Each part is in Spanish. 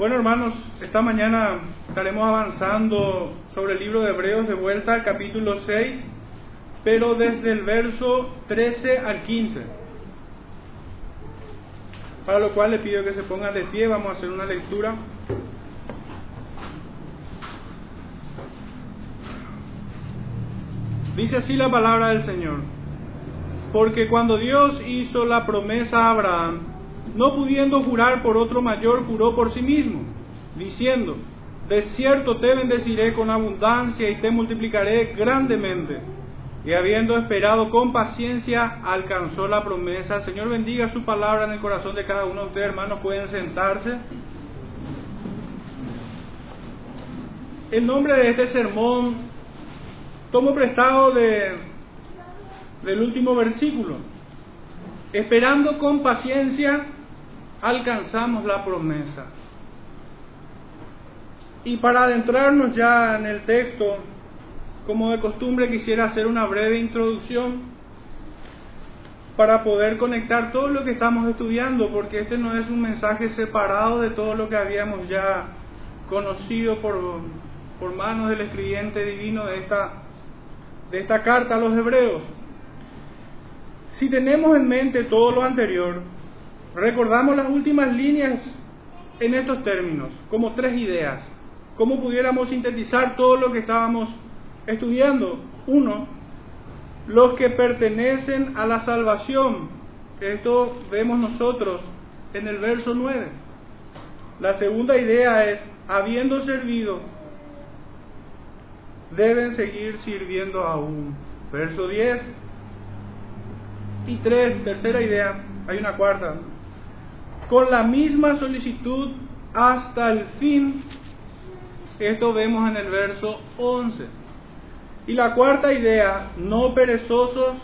Bueno, hermanos, esta mañana estaremos avanzando sobre el libro de Hebreos de vuelta al capítulo 6, pero desde el verso 13 al 15. Para lo cual le pido que se pongan de pie, vamos a hacer una lectura. Dice así la palabra del Señor. Porque cuando Dios hizo la promesa a Abraham, no pudiendo jurar por otro mayor, juró por sí mismo, diciendo, de cierto te bendeciré con abundancia y te multiplicaré grandemente. Y habiendo esperado con paciencia, alcanzó la promesa. Señor bendiga su palabra en el corazón de cada uno de ustedes, hermanos. Pueden sentarse. El nombre de este sermón tomo prestado de, del último versículo. Esperando con paciencia, alcanzamos la promesa. Y para adentrarnos ya en el texto, como de costumbre quisiera hacer una breve introducción para poder conectar todo lo que estamos estudiando, porque este no es un mensaje separado de todo lo que habíamos ya conocido por, por manos del escribiente divino de esta, de esta carta a los hebreos. Si tenemos en mente todo lo anterior, recordamos las últimas líneas en estos términos, como tres ideas. ¿Cómo pudiéramos sintetizar todo lo que estábamos estudiando? Uno, los que pertenecen a la salvación. Esto vemos nosotros en el verso 9. La segunda idea es, habiendo servido, deben seguir sirviendo aún. Verso 10. Y tres, tercera idea, hay una cuarta, con la misma solicitud hasta el fin. Esto vemos en el verso 11. Y la cuarta idea, no perezosos,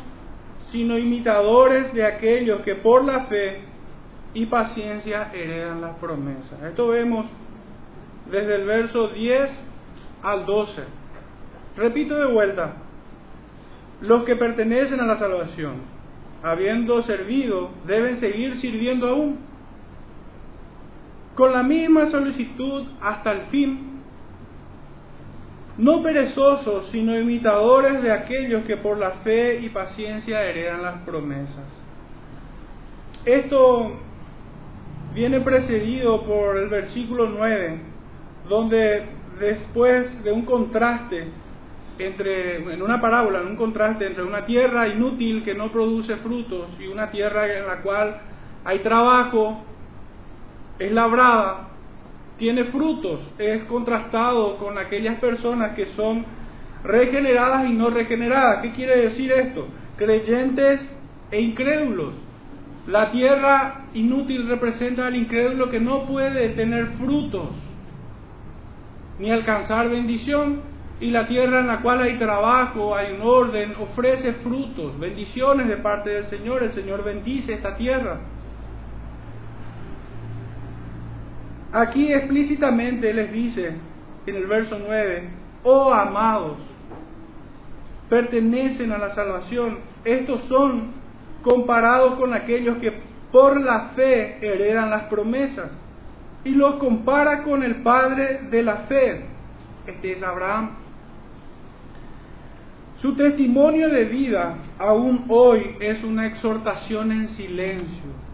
sino imitadores de aquellos que por la fe y paciencia heredan las promesas. Esto vemos desde el verso 10 al 12. Repito de vuelta, los que pertenecen a la salvación, habiendo servido, deben seguir sirviendo aún con la misma solicitud hasta el fin, no perezosos, sino imitadores de aquellos que por la fe y paciencia heredan las promesas. Esto viene precedido por el versículo 9, donde después de un contraste entre, en una parábola, un contraste entre una tierra inútil que no produce frutos y una tierra en la cual hay trabajo, es labrada, tiene frutos, es contrastado con aquellas personas que son regeneradas y no regeneradas. ¿Qué quiere decir esto? Creyentes e incrédulos. La tierra inútil representa al incrédulo que no puede tener frutos ni alcanzar bendición y la tierra en la cual hay trabajo, hay un orden, ofrece frutos, bendiciones de parte del Señor. El Señor bendice esta tierra. Aquí explícitamente les dice en el verso 9, oh amados, pertenecen a la salvación. Estos son comparados con aquellos que por la fe heredan las promesas. Y los compara con el Padre de la fe. Este es Abraham. Su testimonio de vida aún hoy es una exhortación en silencio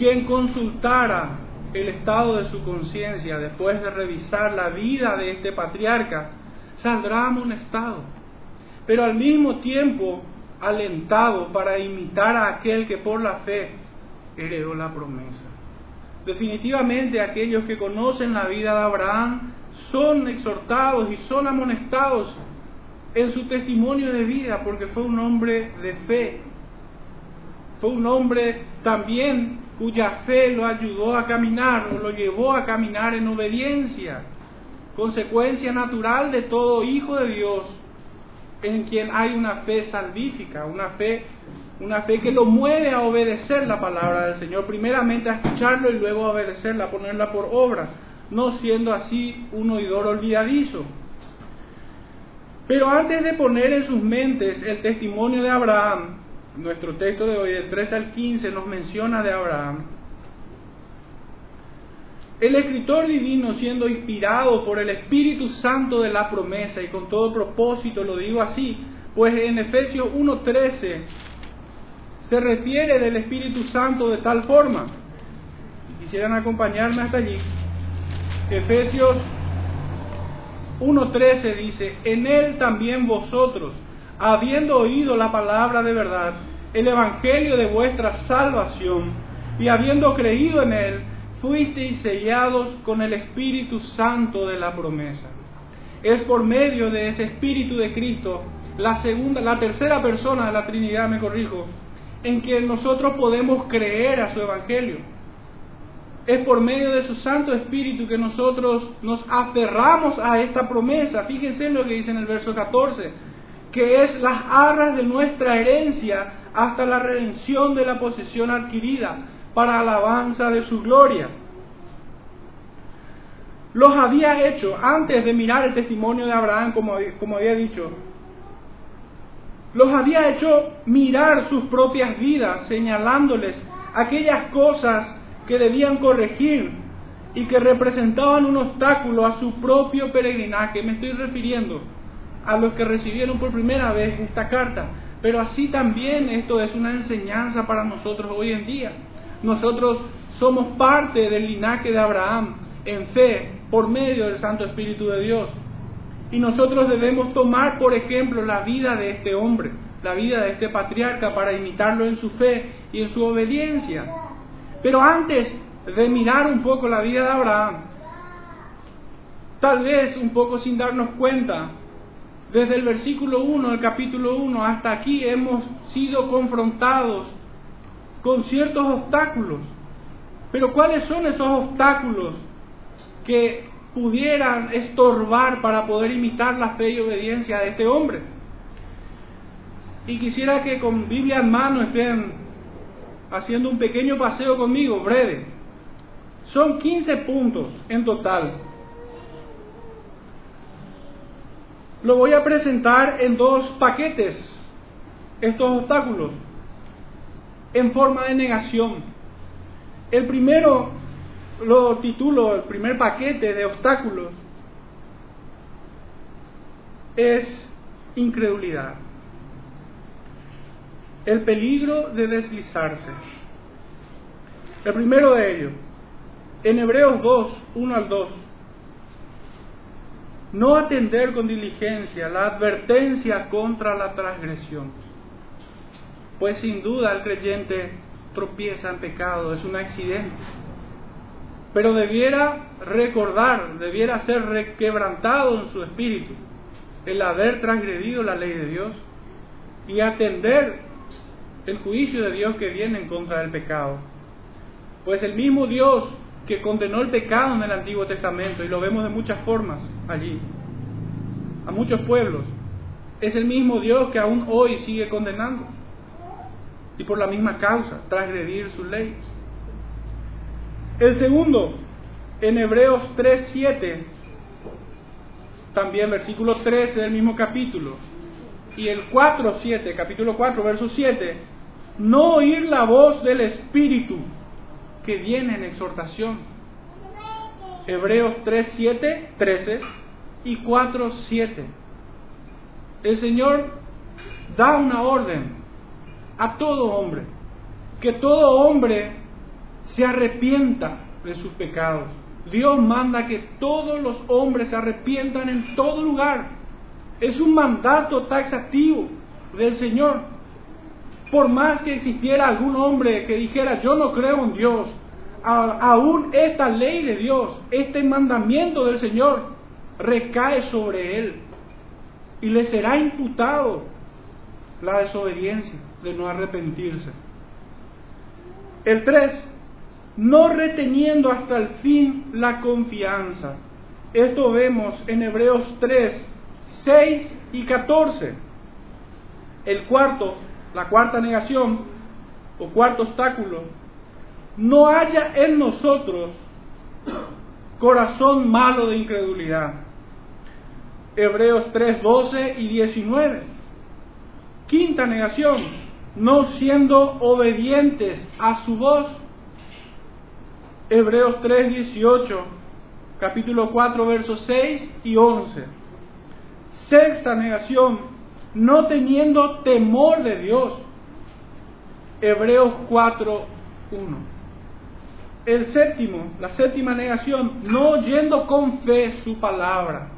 quien consultara el estado de su conciencia después de revisar la vida de este patriarca, saldrá amonestado, pero al mismo tiempo alentado para imitar a aquel que por la fe heredó la promesa. Definitivamente aquellos que conocen la vida de Abraham son exhortados y son amonestados en su testimonio de vida porque fue un hombre de fe. Fue un hombre también cuya fe lo ayudó a caminar o lo llevó a caminar en obediencia, consecuencia natural de todo hijo de Dios en quien hay una fe salvífica, una fe, una fe que lo mueve a obedecer la palabra del Señor, primeramente a escucharlo y luego a obedecerla, ponerla por obra, no siendo así un oidor olvidadizo. Pero antes de poner en sus mentes el testimonio de Abraham, nuestro texto de hoy, del 3 al 15, nos menciona de Abraham. El escritor divino, siendo inspirado por el Espíritu Santo de la promesa, y con todo propósito lo digo así, pues en Efesios 1.13 se refiere del Espíritu Santo de tal forma. Quisieran acompañarme hasta allí. Efesios 1.13 dice, en él también vosotros, habiendo oído la palabra de verdad, el Evangelio de vuestra salvación, y habiendo creído en él, fuisteis sellados con el Espíritu Santo de la promesa. Es por medio de ese Espíritu de Cristo, la segunda, la tercera persona de la Trinidad, me corrijo, en que nosotros podemos creer a su Evangelio. Es por medio de su Santo Espíritu que nosotros nos aferramos a esta promesa. Fíjense en lo que dice en el verso 14, que es las arras de nuestra herencia hasta la redención de la posesión adquirida para alabanza de su gloria. Los había hecho antes de mirar el testimonio de Abraham, como, como había dicho, los había hecho mirar sus propias vidas, señalándoles aquellas cosas que debían corregir y que representaban un obstáculo a su propio peregrinaje. Me estoy refiriendo a los que recibieron por primera vez esta carta, pero así también esto es una enseñanza para nosotros hoy en día. Nosotros somos parte del linaje de Abraham en fe por medio del Santo Espíritu de Dios. Y nosotros debemos tomar, por ejemplo, la vida de este hombre, la vida de este patriarca, para imitarlo en su fe y en su obediencia. Pero antes de mirar un poco la vida de Abraham, tal vez un poco sin darnos cuenta, desde el versículo 1 del capítulo 1 hasta aquí hemos sido confrontados con ciertos obstáculos. Pero ¿cuáles son esos obstáculos que pudieran estorbar para poder imitar la fe y obediencia de este hombre? Y quisiera que con Biblia en mano estén haciendo un pequeño paseo conmigo, breve. Son 15 puntos en total. Lo voy a presentar en dos paquetes, estos obstáculos en forma de negación. El primero lo titulo, el primer paquete de obstáculos es incredulidad. El peligro de deslizarse. El primero de ellos, en Hebreos 2, 1 al 2, no atender con diligencia la advertencia contra la transgresión pues sin duda el creyente tropieza en pecado, es un accidente. Pero debiera recordar, debiera ser requebrantado en su espíritu el haber transgredido la ley de Dios y atender el juicio de Dios que viene en contra del pecado. Pues el mismo Dios que condenó el pecado en el Antiguo Testamento, y lo vemos de muchas formas allí, a muchos pueblos, es el mismo Dios que aún hoy sigue condenando y por la misma causa, transgredir su ley. El segundo, en Hebreos 3.7, también versículo 13 del mismo capítulo, y el 4.7, capítulo 4, verso 7, no oír la voz del Espíritu que viene en exhortación. Hebreos 3.7, 13 y 4.7. El Señor da una orden a todo hombre, que todo hombre se arrepienta de sus pecados. Dios manda que todos los hombres se arrepientan en todo lugar. Es un mandato taxativo del Señor. Por más que existiera algún hombre que dijera yo no creo en Dios, aún esta ley de Dios, este mandamiento del Señor, recae sobre él y le será imputado la desobediencia de no arrepentirse. El 3, no reteniendo hasta el fin la confianza. Esto vemos en Hebreos 3, 6 y 14. El cuarto, la cuarta negación o cuarto obstáculo, no haya en nosotros corazón malo de incredulidad. Hebreos 3, 12 y 19. Quinta negación, no siendo obedientes a su voz. Hebreos 3, 18, capítulo 4, versos 6 y 11. Sexta negación, no teniendo temor de Dios. Hebreos 4, 1. El séptimo, la séptima negación, no oyendo con fe su palabra.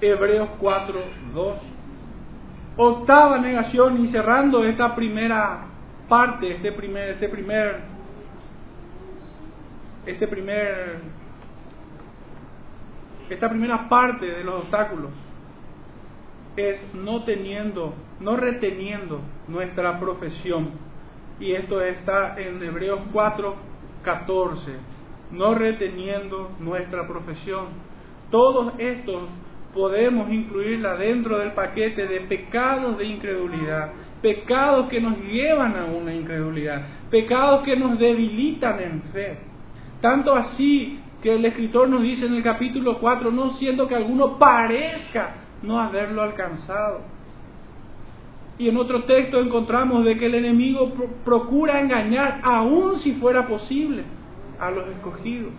Hebreos 4, 2. Octava negación y cerrando esta primera parte, este primer, este primer, este primer, esta primera parte de los obstáculos es no teniendo, no reteniendo nuestra profesión. Y esto está en Hebreos 4, 14. No reteniendo nuestra profesión. Todos estos podemos incluirla dentro del paquete de pecados de incredulidad, pecados que nos llevan a una incredulidad, pecados que nos debilitan en fe. Tanto así que el escritor nos dice en el capítulo 4, no siendo que alguno parezca no haberlo alcanzado. Y en otro texto encontramos de que el enemigo procura engañar, aun si fuera posible, a los escogidos.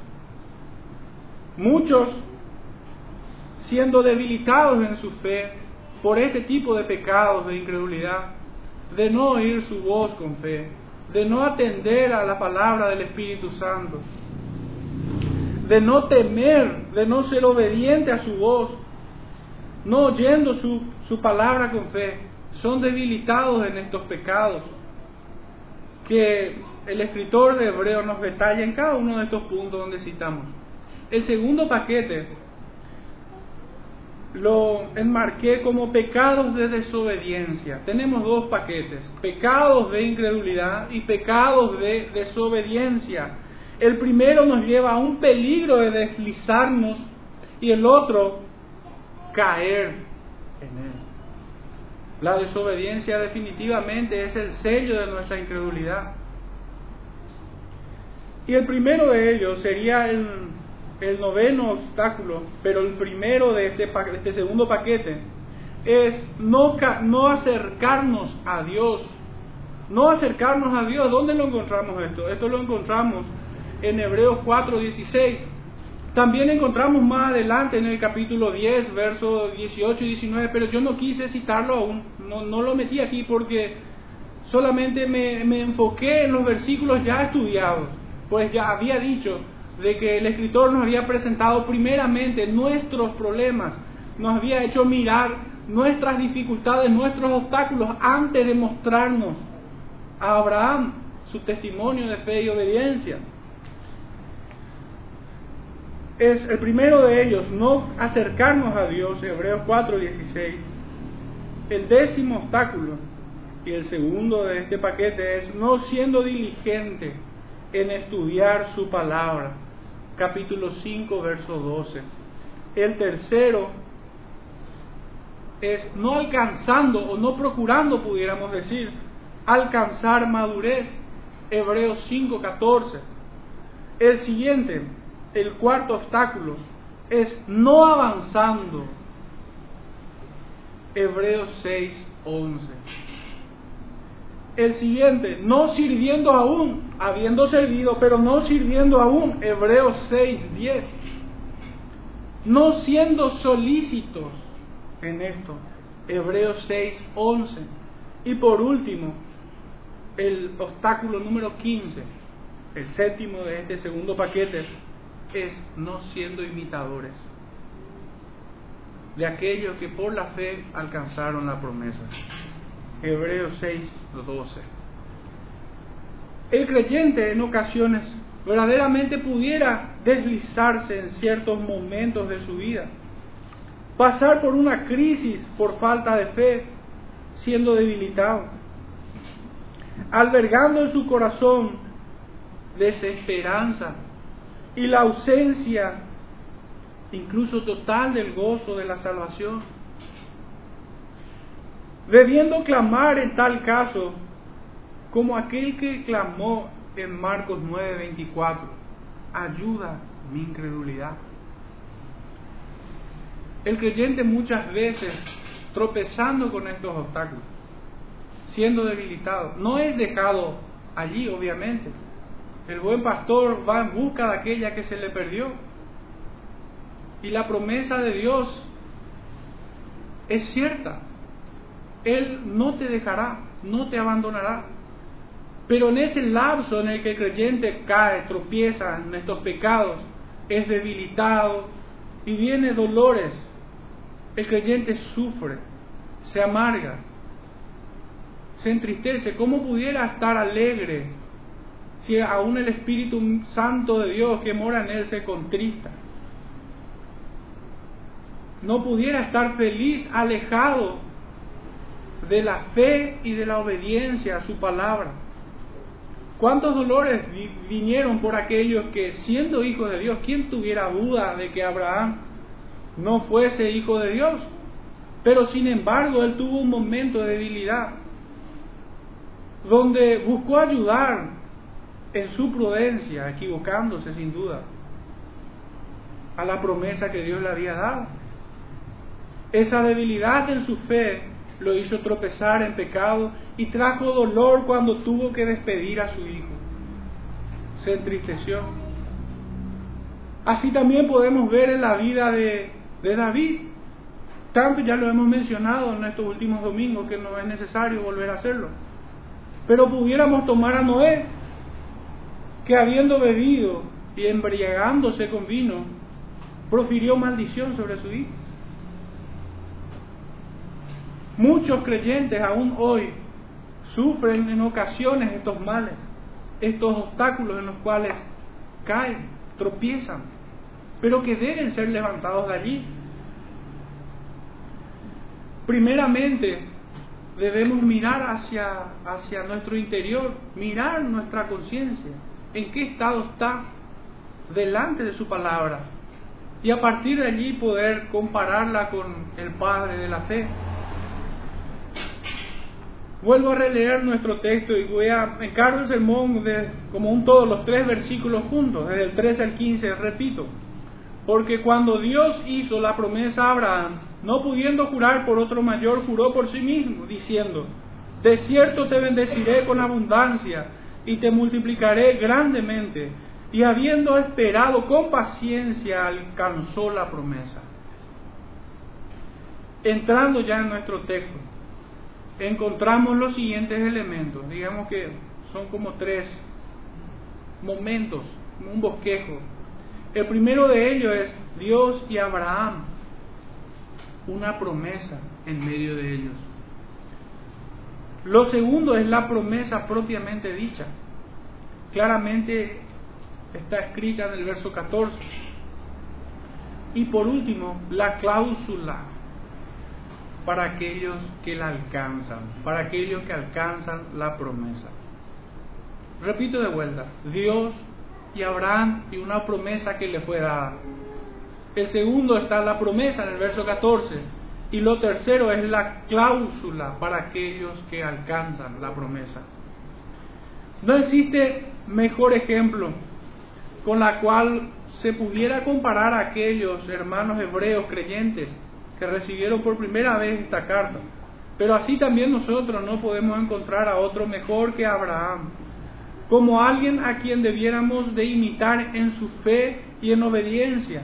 Muchos siendo debilitados en su fe por este tipo de pecados de incredulidad, de no oír su voz con fe, de no atender a la palabra del Espíritu Santo, de no temer, de no ser obediente a su voz, no oyendo su, su palabra con fe, son debilitados en estos pecados que el escritor de Hebreo nos detalla en cada uno de estos puntos donde citamos. El segundo paquete lo enmarqué como pecados de desobediencia. Tenemos dos paquetes, pecados de incredulidad y pecados de desobediencia. El primero nos lleva a un peligro de deslizarnos y el otro caer en él. La desobediencia definitivamente es el sello de nuestra incredulidad. Y el primero de ellos sería el el noveno obstáculo, pero el primero de este, este segundo paquete, es no, no acercarnos a Dios. No acercarnos a Dios. ¿Dónde lo encontramos esto? Esto lo encontramos en Hebreos 4:16. También encontramos más adelante en el capítulo 10, versos 18 y 19, pero yo no quise citarlo aún, no, lo metí aquí porque solamente me, me enfoqué en los versículos ya estudiados, pues ya había dicho de que el escritor nos había presentado primeramente nuestros problemas, nos había hecho mirar nuestras dificultades, nuestros obstáculos, antes de mostrarnos a Abraham su testimonio de fe y obediencia. Es el primero de ellos, no acercarnos a Dios, Hebreos 4:16. El décimo obstáculo y el segundo de este paquete es no siendo diligente en estudiar su palabra capítulo 5, verso 12. El tercero es no alcanzando o no procurando, pudiéramos decir, alcanzar madurez. Hebreos 5, 14. El siguiente, el cuarto obstáculo, es no avanzando. Hebreos 6, 11 el siguiente, no sirviendo aún, habiendo servido, pero no sirviendo aún, Hebreos 6, 10. No siendo solícitos en esto, Hebreos 6, 11. Y por último, el obstáculo número 15, el séptimo de este segundo paquete, es no siendo imitadores de aquellos que por la fe alcanzaron la promesa. Hebreos 6, 12. El creyente en ocasiones verdaderamente pudiera deslizarse en ciertos momentos de su vida, pasar por una crisis por falta de fe, siendo debilitado, albergando en su corazón desesperanza y la ausencia incluso total del gozo de la salvación debiendo clamar en tal caso como aquel que clamó en Marcos 9:24, ayuda mi incredulidad. El creyente muchas veces tropezando con estos obstáculos, siendo debilitado, no es dejado allí, obviamente, El buen pastor va en busca de aquella que se le perdió. Y la promesa de Dios es cierta. Él no te dejará, no te abandonará. Pero en ese lapso en el que el creyente cae, tropieza en estos pecados, es debilitado y viene dolores, el creyente sufre, se amarga, se entristece. ¿Cómo pudiera estar alegre si aún el Espíritu Santo de Dios que mora en él se contrista? No pudiera estar feliz, alejado de la fe y de la obediencia a su palabra. ¿Cuántos dolores vinieron por aquellos que, siendo hijos de Dios, ¿quién tuviera duda de que Abraham no fuese hijo de Dios? Pero sin embargo, él tuvo un momento de debilidad, donde buscó ayudar en su prudencia, equivocándose sin duda, a la promesa que Dios le había dado. Esa debilidad en su fe lo hizo tropezar en pecado y trajo dolor cuando tuvo que despedir a su hijo. Se entristeció. Así también podemos ver en la vida de, David. Tanto ya lo hemos mencionado en estos últimos domingos que no es necesario volver a hacerlo. Pero pudiéramos tomar a Noé, que habiendo bebido y embriagándose con vino, profirió maldición sobre su hijo. Muchos creyentes aún hoy sufren en ocasiones estos males, estos obstáculos en los cuales caen, tropiezan, pero que deben ser levantados de allí. Primeramente, debemos mirar hacia, hacia nuestro interior, mirar nuestra conciencia, en qué estado está delante de su palabra, y a partir de allí poder compararla con el Padre de la fe Vuelvo a releer nuestro texto y voy a encargo el sermón como un todo, los tres versículos juntos, desde el 13 al 15, repito. Porque cuando Dios hizo la promesa a Abraham, no pudiendo jurar por otro mayor, juró por sí mismo, diciendo, de cierto te bendeciré con abundancia y te multiplicaré grandemente. Y habiendo esperado con paciencia, alcanzó la promesa. Entrando ya en nuestro texto, encontramos los siguientes elementos. Digamos que son como tres momentos, un bosquejo. El primero de ellos es Dios y Abraham, una promesa en medio de ellos. Lo segundo es la promesa propiamente dicha. Claramente está escrita en el verso 14. Y por último, la cláusula para aquellos que la alcanzan, para aquellos que alcanzan la promesa. Repito de vuelta, Dios y Abraham y una promesa que le fue dada. El segundo está la promesa en el verso 14 y lo tercero es la cláusula para aquellos que alcanzan la promesa. No existe mejor ejemplo con la cual se pudiera comparar a aquellos hermanos hebreos creyentes que recibieron por primera vez esta carta. Pero así también nosotros no podemos encontrar a otro mejor que Abraham, como alguien a quien debiéramos de imitar en su fe y en obediencia,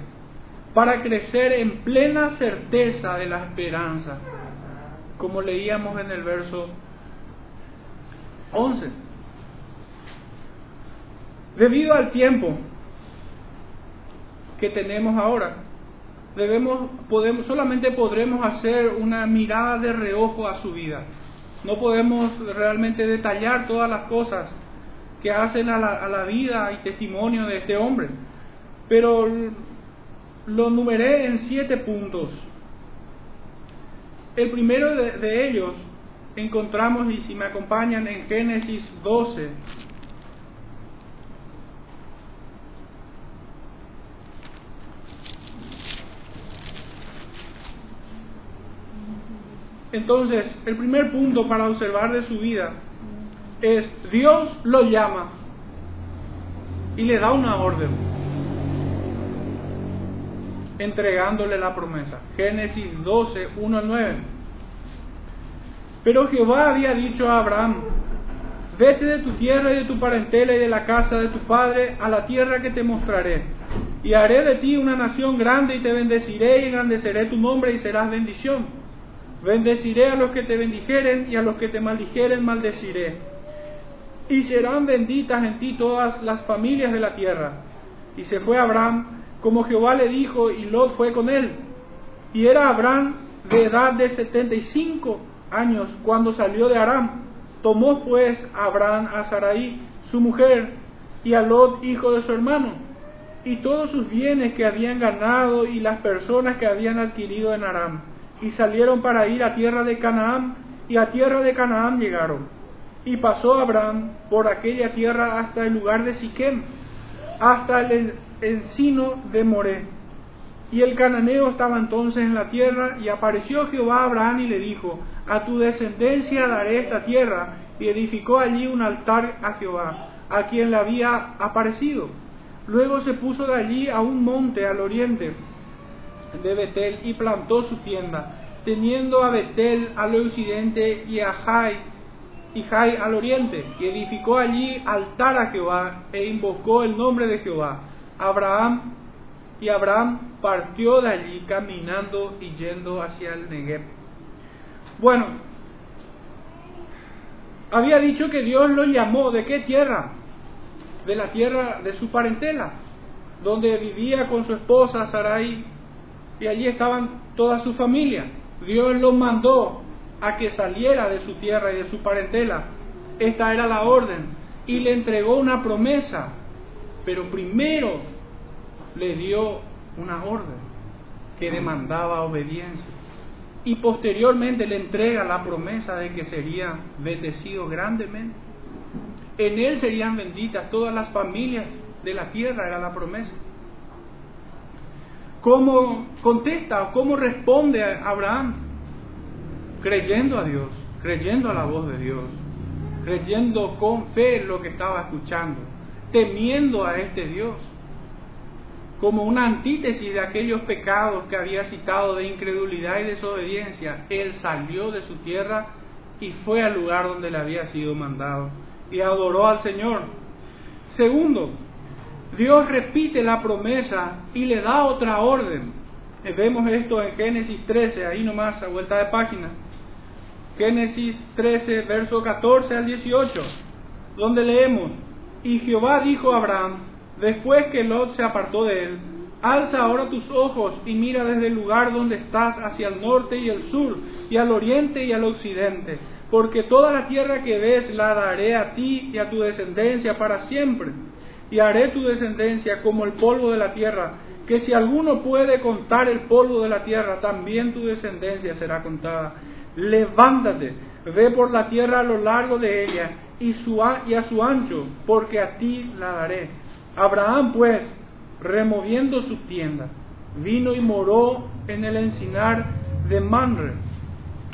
para crecer en plena certeza de la esperanza, como leíamos en el verso 11. Debido al tiempo que tenemos ahora, debemos, podemos, solamente podremos hacer una mirada de reojo a su vida. No podemos realmente detallar todas las cosas que hacen a la, a la vida y testimonio de este hombre. Pero lo numeré en siete puntos. El primero de, de ellos encontramos, y si me acompañan, en Génesis 12, Entonces, el primer punto para observar de su vida es Dios lo llama y le da una orden, entregándole la promesa. Génesis 12, 1 al 9. Pero Jehová había dicho a Abraham, vete de tu tierra y de tu parentela y de la casa de tu padre a la tierra que te mostraré. Y haré de ti una nación grande y te bendeciré y engrandeceré tu nombre y serás bendición. Bendeciré a los que te bendijeren y a los que te maldijeren maldeciré. Y serán benditas en ti todas las familias de la tierra. Y se fue Abraham como Jehová le dijo y Lot fue con él. Y era Abraham de edad de setenta y cinco años cuando salió de Aram. Tomó pues Abraham a Sarai, su mujer, y a Lot, hijo de su hermano, y todos sus bienes que habían ganado y las personas que habían adquirido en Aram, y salieron para ir a tierra de Canaán, y a tierra de Canaán llegaron. Y pasó Abraham por aquella tierra hasta el lugar de Siquem, hasta el encino de Moré y el cananeo estaba entonces en la tierra, y apareció Jehová a Abraham y le dijo, a tu descendencia daré esta tierra, y edificó allí un altar a Jehová, a quien le había aparecido. Luego se puso de allí a un monte al oriente de Betel y plantó su tienda, teniendo a Betel al occidente y a Jai, y Jai al oriente, y edificó allí altar a Jehová, e invocó el nombre de Jehová. Abraham y Abraham partió de allí caminando y yendo hacia el Negev. Bueno, había dicho que Dios lo llamó de qué tierra? De la tierra de su parentela, donde vivía con su esposa Sarai y allí estaban toda su familia. Dios lo mandó a que saliera de su tierra y de su parentela. Esta era la orden y le entregó una promesa, pero primero le dio una orden que demandaba obediencia. Y posteriormente le entrega la promesa de que sería bendecido grandemente. En él serían benditas todas las familias de la tierra, era la promesa. ¿Cómo contesta o cómo responde Abraham? Creyendo a Dios, creyendo a la voz de Dios, creyendo con fe lo que estaba escuchando, temiendo a este Dios como una antítesis de aquellos pecados que había citado de incredulidad y desobediencia, él salió de su tierra y fue al lugar donde le había sido mandado y adoró al Señor. Segundo, Dios repite la promesa y le da otra orden. Eh, vemos esto en Génesis 13, ahí nomás a vuelta de página. Génesis 13, verso 14 al 18, donde leemos, y Jehová dijo a Abraham, Después que Lot se apartó de él, alza ahora tus ojos y mira desde el lugar donde estás hacia el norte y el sur, y al oriente y al occidente, porque toda la tierra que ves la daré a ti y a tu descendencia para siempre, y haré tu descendencia como el polvo de la tierra, que si alguno puede contar el polvo de la tierra, también tu descendencia será contada. Levántate, ve por la tierra a lo largo de ella y, su, a su ancho, porque a ti la daré Abraham, pues, removiendo su tienda, vino y moró en el encinar de Manre,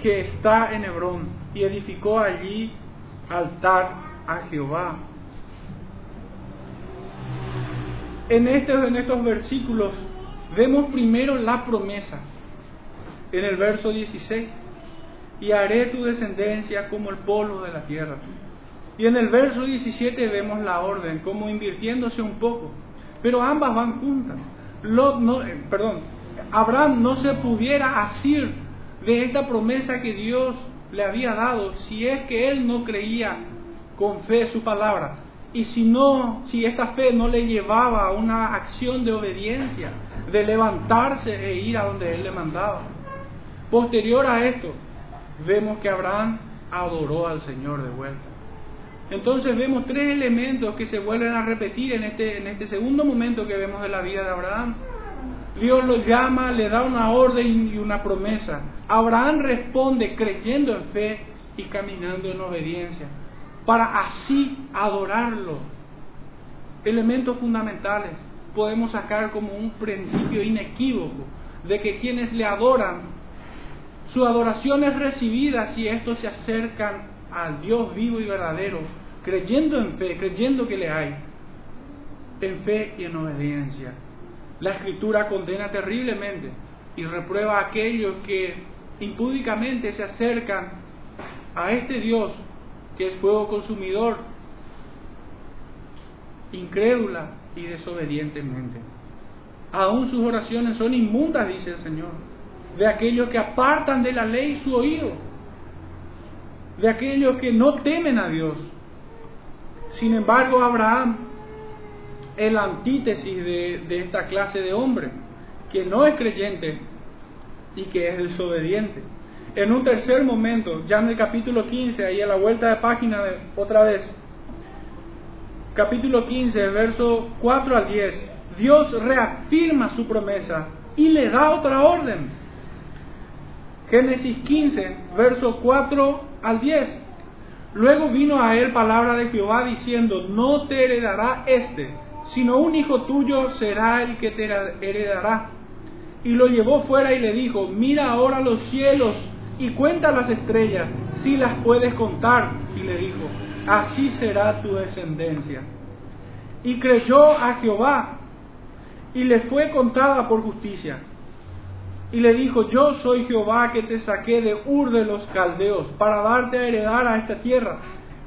que está en Hebrón, y edificó allí altar a Jehová. En estos, en estos versículos vemos primero la promesa, en el verso 16, y haré tu descendencia como el polvo de la tierra. Y en el verso 17 vemos la orden, como invirtiéndose un poco, pero ambas van juntas. No, eh, perdón, Abraham no se pudiera asir de esta promesa que Dios le había dado si es que él no creía con fe su palabra. Y si no, si esta fe no le llevaba a una acción de obediencia, de levantarse e ir a donde él le mandaba. Posterior a esto, vemos que Abraham adoró al Señor de vuelta. Entonces vemos tres elementos que se vuelven a repetir en este, en este segundo momento que vemos de la vida de Abraham. Dios lo llama, le da una orden y una promesa. Abraham responde creyendo en fe y caminando en obediencia, para así adorarlo. Elementos fundamentales podemos sacar como un principio inequívoco de que quienes le adoran, su adoración es recibida si estos se acercan al Dios vivo y verdadero, creyendo en fe, creyendo que le hay, en fe y en obediencia. La escritura condena terriblemente y reprueba a aquellos que impúdicamente se acercan a este Dios que es fuego consumidor, incrédula y desobedientemente. Aún sus oraciones son inmundas, dice el Señor, de aquellos que apartan de la ley su oído, de aquellos que no temen a Dios. Sin embargo, Abraham es la antítesis de, de esta clase de hombre, que no es creyente y que es desobediente. En un tercer momento, ya en el capítulo 15, ahí a la vuelta de página otra vez, capítulo 15, verso 4 al 10, Dios reafirma su promesa y le da otra orden. Génesis 15, verso 4 al 10. Luego vino a él palabra de Jehová diciendo, no te heredará este, sino un hijo tuyo será el que te heredará. Y lo llevó fuera y le dijo, mira ahora los cielos y cuenta las estrellas, si las puedes contar. Y le dijo, así será tu descendencia. Y creyó a Jehová y le fue contada por justicia. Y le dijo, yo soy Jehová que te saqué de Ur de los Caldeos para darte a heredar a esta tierra.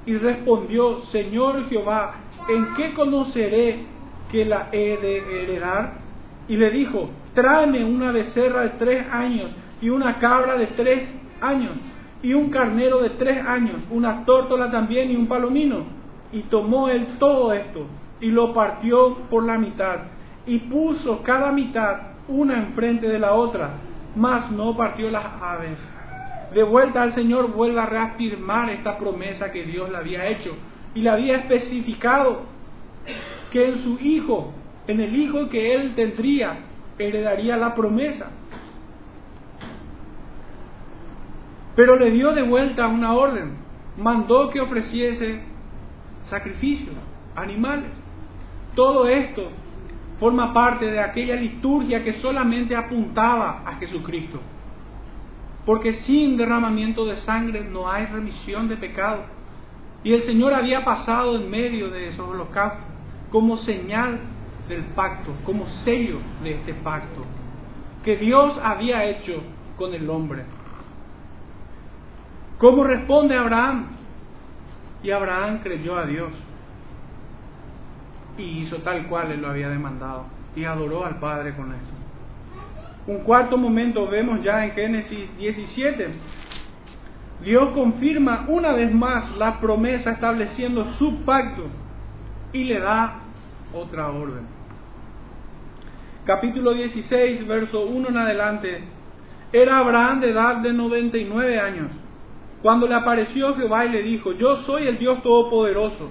Y respondió, Señor Jehová, ¿en qué conoceré que la he de heredar? Y le dijo, tráeme una becerra de tres años y una cabra de tres años y un carnero de tres años, una tórtola también y un palomino. Y tomó él todo esto y lo partió por la mitad y puso cada mitad una enfrente de la otra, mas no partió las aves. De vuelta al Señor vuelve a reafirmar esta promesa que Dios le había hecho y le había especificado que en su hijo, en el hijo que él tendría, heredaría la promesa. Pero le dio de vuelta una orden, mandó que ofreciese sacrificios, animales. Todo esto forma parte de aquella liturgia que solamente apuntaba a Jesucristo. Porque sin derramamiento de sangre no hay remisión de pecado. Y el Señor había pasado en medio de esos holocaustos como señal del pacto, como sello de este pacto que Dios había hecho con el hombre. ¿Cómo responde Abraham? Y Abraham creyó a Dios y hizo tal cual él lo había demandado y adoró al Padre con eso. Un cuarto momento vemos ya en Génesis 17. Dios confirma una vez más la promesa estableciendo su pacto y le da otra orden. Capítulo 16, verso 1 en adelante. Era Abraham de edad de 99 años, cuando le apareció Jehová y le dijo, yo soy el Dios Todopoderoso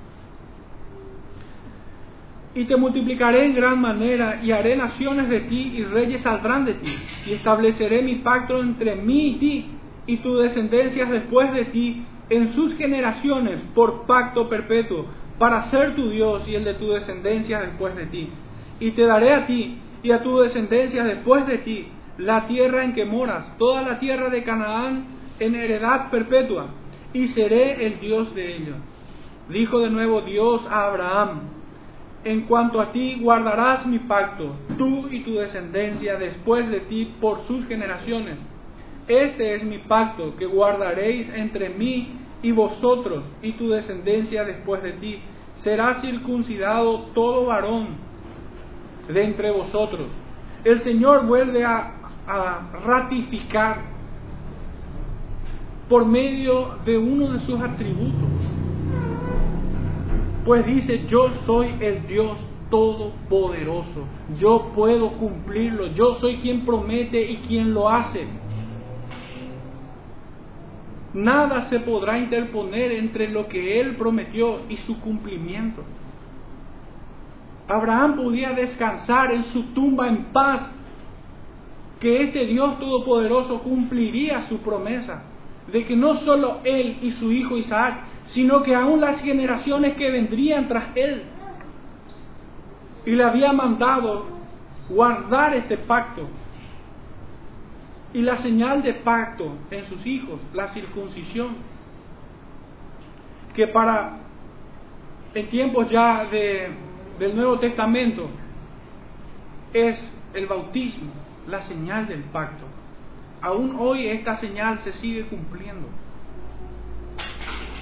y te multiplicaré en gran manera, y haré naciones de ti, y reyes saldrán de ti, y estableceré mi pacto entre mí y ti, y tus descendencias después de ti, en sus generaciones, por pacto perpetuo, para ser tu Dios y el de tu descendencia después de ti. Y te daré a ti y a tu descendencia después de ti la tierra en que moras, toda la tierra de Canaán en heredad perpetua, y seré el Dios de ellos. Dijo de nuevo Dios a Abraham, en cuanto a ti, guardarás mi pacto, tú y tu descendencia después de ti por sus generaciones. Este es mi pacto que guardaréis entre mí y vosotros y tu descendencia después de ti. Será circuncidado todo varón de entre vosotros. El Señor vuelve a, a ratificar por medio de uno de sus atributos pues dice, yo soy el Dios todopoderoso, yo puedo cumplirlo, yo soy quien promete y quien lo hace. Nada se podrá interponer entre lo que Él prometió y su cumplimiento. Abraham podía descansar en su tumba en paz, que este Dios Todopoderoso cumpliría su promesa de que no solo él y su hijo Isaac, sino que aún las generaciones que vendrían tras él. Y le había mandado guardar este pacto. Y la señal de pacto en sus hijos, la circuncisión, que para en tiempos ya de, del Nuevo Testamento es el bautismo, la señal del pacto. Aún hoy esta señal se sigue cumpliendo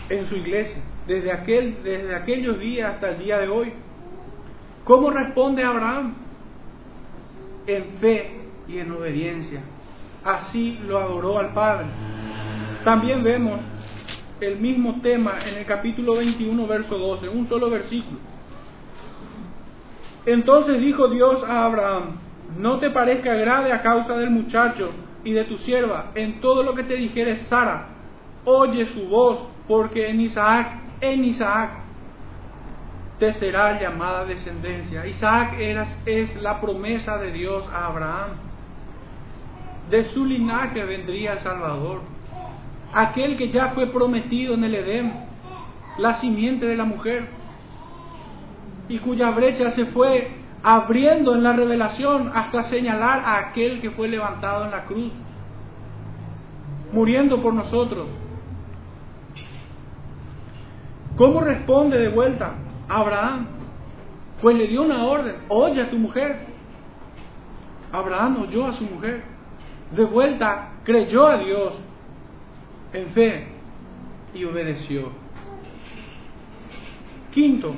en su iglesia, desde, aquel, desde aquellos días hasta el día de hoy. ¿Cómo responde Abraham? En fe y en obediencia. Así lo adoró al Padre. También vemos el mismo tema en el capítulo 21, verso 12, un solo versículo. Entonces dijo Dios a Abraham, no te parezca grave a causa del muchacho y de tu sierva en todo lo que te dijere Sara, oye su voz, porque en Isaac, en Isaac, te será llamada descendencia. Isaac es la promesa de Dios a Abraham. De su linaje vendría el Salvador, aquel que ya fue prometido en el Edén, la simiente de la mujer, y cuya brecha se fue abriendo en la revelación hasta señalar a aquel que fue levantado en la cruz, muriendo por nosotros. ¿Cómo responde de vuelta Abraham? Pues le dio una orden, oye a tu mujer. Abraham oyó a su mujer. De vuelta creyó a Dios en fe y obedeció. Quinto,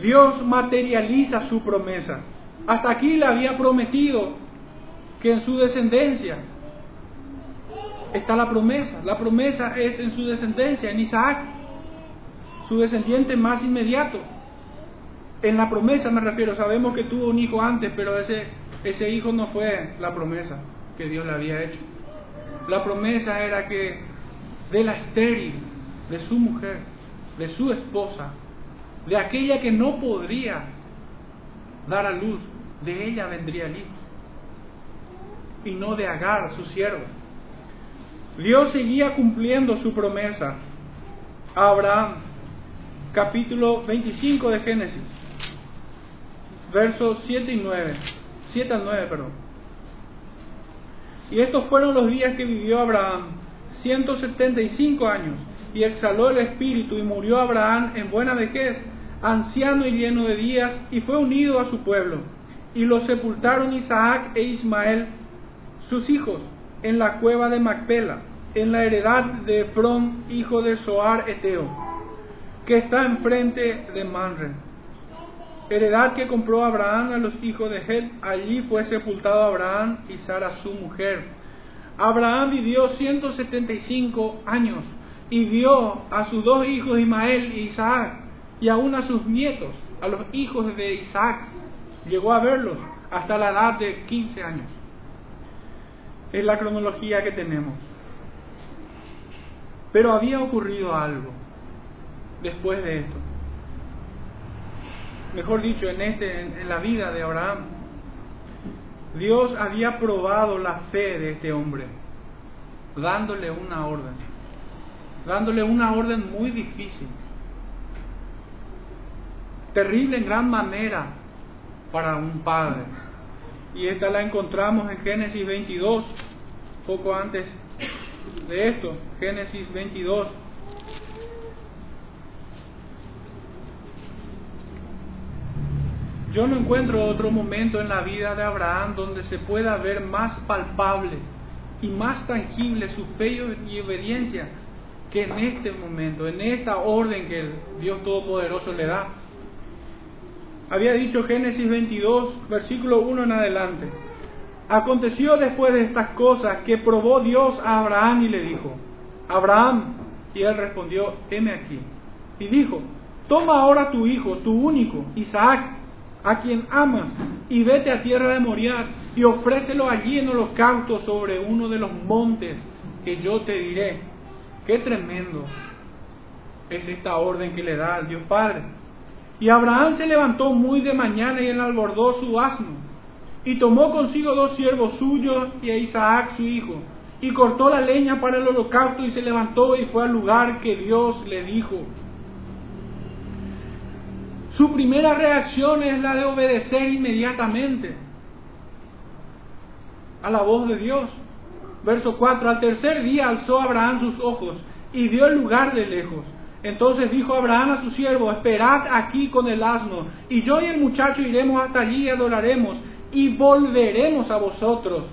Dios materializa su promesa. Hasta aquí le había prometido que en su descendencia está la promesa. La promesa es en su descendencia, en Isaac, su descendiente más inmediato. En la promesa me refiero, sabemos que tuvo un hijo antes, pero ese, ese hijo no fue la promesa que Dios le había hecho. La promesa era que de la estéril, de su mujer, de su esposa, de aquella que no podría dar a luz, de ella vendría el hijo, y no de Agar, su siervo. Dios seguía cumpliendo su promesa a Abraham, capítulo 25 de Génesis, versos 7 y 9, 7 al 9, perdón. Y estos fueron los días que vivió Abraham, 175 años, y exhaló el espíritu y murió Abraham en buena vejez anciano y lleno de días, y fue unido a su pueblo. Y lo sepultaron Isaac e Ismael, sus hijos, en la cueva de Macpela, en la heredad de Efrón, hijo de Soar Eteo, que está enfrente de Manre. Heredad que compró Abraham a los hijos de Het, allí fue sepultado Abraham y Sara su mujer. Abraham vivió 175 años y dio a sus dos hijos Ismael e Isaac y aún a sus nietos, a los hijos de Isaac, llegó a verlos hasta la edad de 15 años. Es la cronología que tenemos. Pero había ocurrido algo después de esto. Mejor dicho, en, este, en la vida de Abraham, Dios había probado la fe de este hombre, dándole una orden, dándole una orden muy difícil terrible en gran manera para un padre. Y esta la encontramos en Génesis 22, poco antes de esto, Génesis 22. Yo no encuentro otro momento en la vida de Abraham donde se pueda ver más palpable y más tangible su fe y obediencia que en este momento, en esta orden que Dios Todopoderoso le da había dicho Génesis 22, versículo 1 en adelante. Aconteció después de estas cosas que probó Dios a Abraham y le dijo, Abraham, y él respondió, heme aquí. Y dijo, toma ahora tu hijo, tu único, Isaac, a quien amas, y vete a tierra de Moriar, y ofrécelo allí en holocausto sobre uno de los montes que yo te diré. Qué tremendo es esta orden que le da al Dios Padre. Y Abraham se levantó muy de mañana y enalbordó su asno, y tomó consigo dos siervos suyos y a Isaac su hijo, y cortó la leña para el holocausto y se levantó y fue al lugar que Dios le dijo. Su primera reacción es la de obedecer inmediatamente a la voz de Dios. Verso 4, al tercer día alzó Abraham sus ojos y vio el lugar de lejos. Entonces dijo Abraham a su siervo, esperad aquí con el asno, y yo y el muchacho iremos hasta allí y adoraremos, y volveremos a vosotros.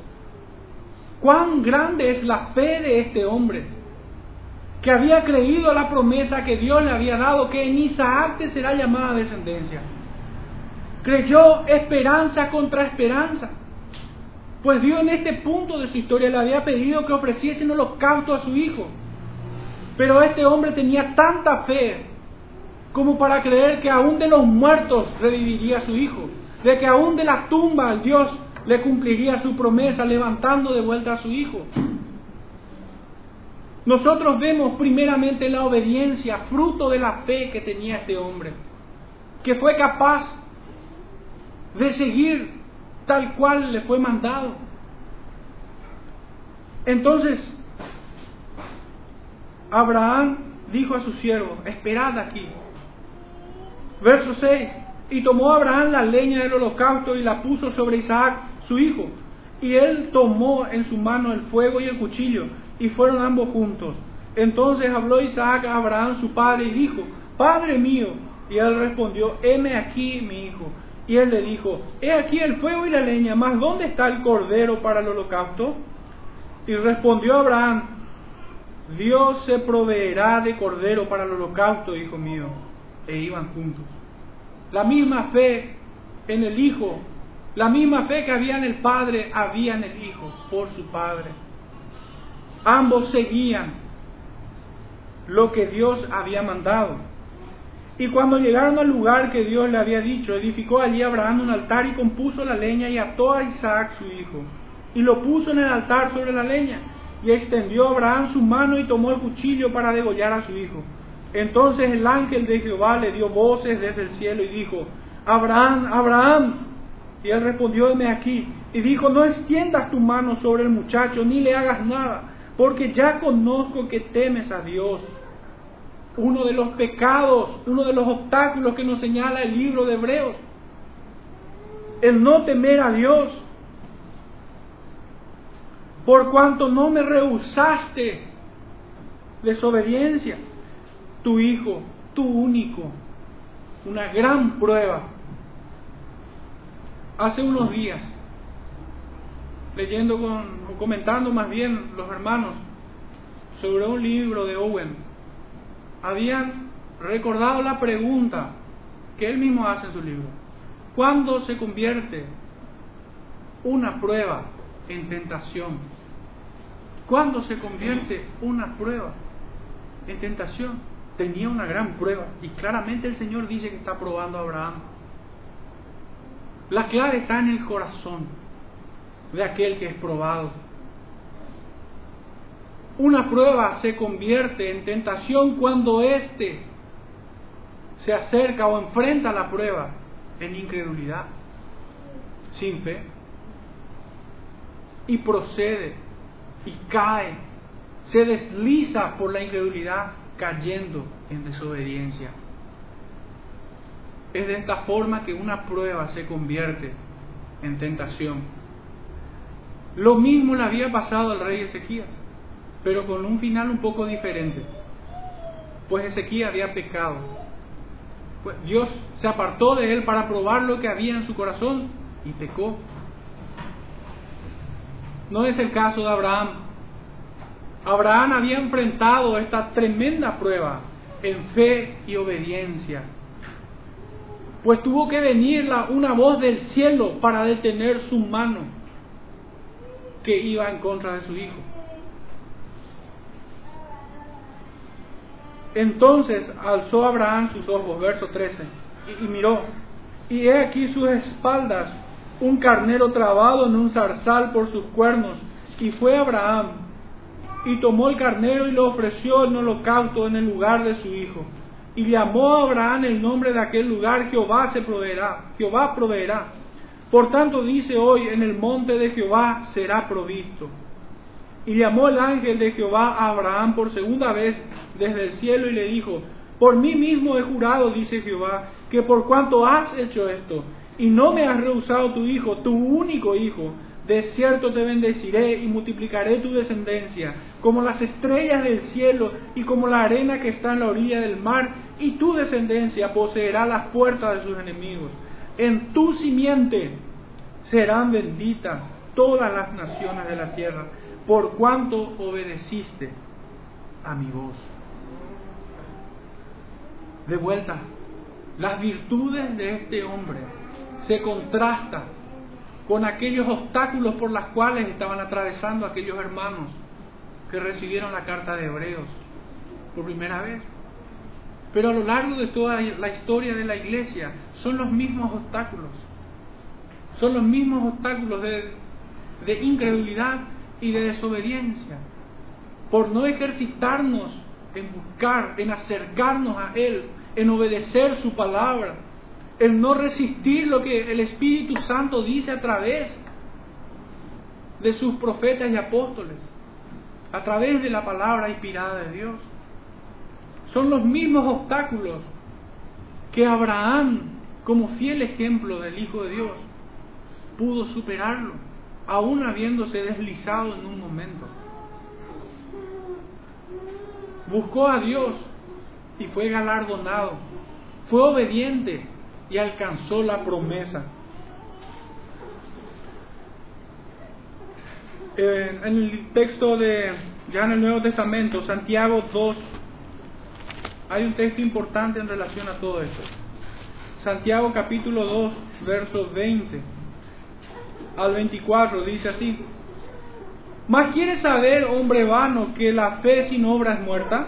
Cuán grande es la fe de este hombre, que había creído la promesa que Dios le había dado, que en Isaac te será llamada descendencia. Creyó esperanza contra esperanza. Pues Dios en este punto de su historia le había pedido que ofreciese un holocausto a su hijo. Pero este hombre tenía tanta fe como para creer que aún de los muertos reviviría a su hijo, de que aún de la tumba Dios le cumpliría su promesa levantando de vuelta a su hijo. Nosotros vemos primeramente la obediencia, fruto de la fe que tenía este hombre, que fue capaz de seguir tal cual le fue mandado. Entonces, Abraham dijo a su siervo, esperad aquí. Verso 6, y tomó Abraham la leña del holocausto y la puso sobre Isaac, su hijo, y él tomó en su mano el fuego y el cuchillo, y fueron ambos juntos. Entonces habló Isaac a Abraham su padre y dijo, Padre mío, y él respondió, heme aquí mi hijo. Y él le dijo, he aquí el fuego y la leña, mas ¿dónde está el cordero para el holocausto? Y respondió Abraham, Dios se proveerá de cordero para el holocausto, hijo mío. E iban juntos. La misma fe en el Hijo, la misma fe que había en el Padre, había en el Hijo, por su Padre. Ambos seguían lo que Dios había mandado. Y cuando llegaron al lugar que Dios le había dicho, edificó allí Abraham un altar y compuso la leña y ató a Isaac su hijo. Y lo puso en el altar sobre la leña. Y extendió Abraham su mano y tomó el cuchillo para degollar a su hijo. Entonces el ángel de Jehová le dio voces desde el cielo y dijo, Abraham, Abraham. Y él respondió, heme aquí. Y dijo, no extiendas tu mano sobre el muchacho, ni le hagas nada, porque ya conozco que temes a Dios. Uno de los pecados, uno de los obstáculos que nos señala el libro de Hebreos. El no temer a Dios. Por cuanto no me rehusaste desobediencia tu hijo, tu único, una gran prueba. Hace unos días, leyendo con, o comentando más bien los hermanos sobre un libro de Owen, habían recordado la pregunta que él mismo hace en su libro. ¿Cuándo se convierte una prueba en tentación? ¿Cuándo se convierte una prueba en tentación? tenía una gran prueba y claramente el Señor dice que está probando a Abraham. La clave está en el corazón de aquel que es probado. Una prueba se convierte en tentación cuando éste se acerca o enfrenta la prueba en incredulidad, sin fe, y procede y cae, se desliza por la incredulidad cayendo en desobediencia. Es de esta forma que una prueba se convierte en tentación. Lo mismo le había pasado al rey Ezequías, pero con un final un poco diferente. Pues Ezequías había pecado. Pues Dios se apartó de él para probar lo que había en su corazón y pecó. No es el caso de Abraham, Abraham había enfrentado esta tremenda prueba en fe y obediencia. Pues tuvo que venir una voz del cielo para detener su mano que iba en contra de su hijo. Entonces alzó Abraham sus ojos, verso 13, y, y miró, y he aquí sus espaldas un carnero trabado en un zarzal por sus cuernos, y fue Abraham y tomó el carnero y lo ofreció en holocausto en el lugar de su hijo. Y llamó a Abraham el nombre de aquel lugar, Jehová se proveerá, Jehová proveerá. Por tanto dice hoy, en el monte de Jehová será provisto. Y llamó el ángel de Jehová a Abraham por segunda vez desde el cielo y le dijo, por mí mismo he jurado, dice Jehová, que por cuanto has hecho esto y no me has rehusado tu hijo, tu único hijo, de cierto te bendeciré y multiplicaré tu descendencia, como las estrellas del cielo y como la arena que está en la orilla del mar, y tu descendencia poseerá las puertas de sus enemigos. En tu simiente serán benditas todas las naciones de la tierra, por cuanto obedeciste a mi voz. De vuelta, las virtudes de este hombre se contrastan con aquellos obstáculos por los cuales estaban atravesando aquellos hermanos que recibieron la carta de Hebreos por primera vez. Pero a lo largo de toda la historia de la iglesia son los mismos obstáculos. Son los mismos obstáculos de, de incredulidad y de desobediencia. Por no ejercitarnos en buscar, en acercarnos a Él, en obedecer su palabra, en no resistir lo que el Espíritu Santo dice a través de sus profetas y apóstoles, a través de la palabra inspirada de Dios. Son los mismos obstáculos que Abraham, como fiel ejemplo del Hijo de Dios, pudo superarlo, aún habiéndose deslizado en un momento. Buscó a Dios y fue galardonado. Fue obediente y alcanzó la promesa. en el texto de, ya en el Nuevo Testamento, Santiago 2, hay un texto importante en relación a todo esto. Santiago capítulo 2, versos 20 al 24, dice así. ¿Más quieres saber, hombre vano, que la fe sin obra es muerta?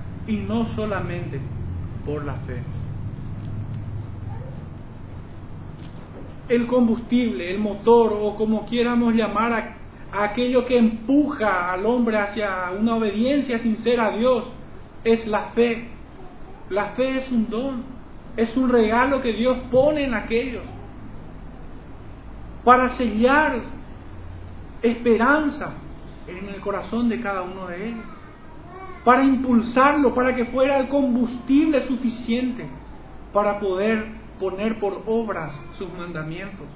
y no solamente por la fe. El combustible, el motor o como quieramos llamar a, aquello que empuja al hombre hacia una obediencia sincera a Dios, es la fe. La fe es un don, es un regalo que Dios pone en aquellos para sellar esperanza en el corazón de cada uno de ellos para impulsarlo, para que fuera el combustible suficiente para poder poner por obras sus mandamientos.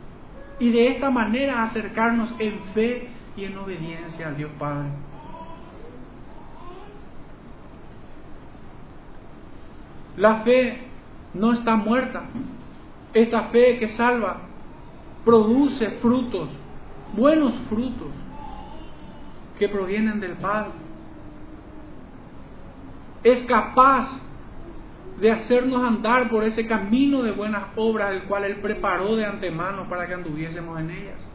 Y de esta manera acercarnos en fe y en obediencia al Dios Padre. La fe no está muerta. Esta fe que salva produce frutos, buenos frutos, que provienen del Padre es capaz de hacernos andar por ese camino de buenas obras, el cual Él preparó de antemano para que anduviésemos en ellas.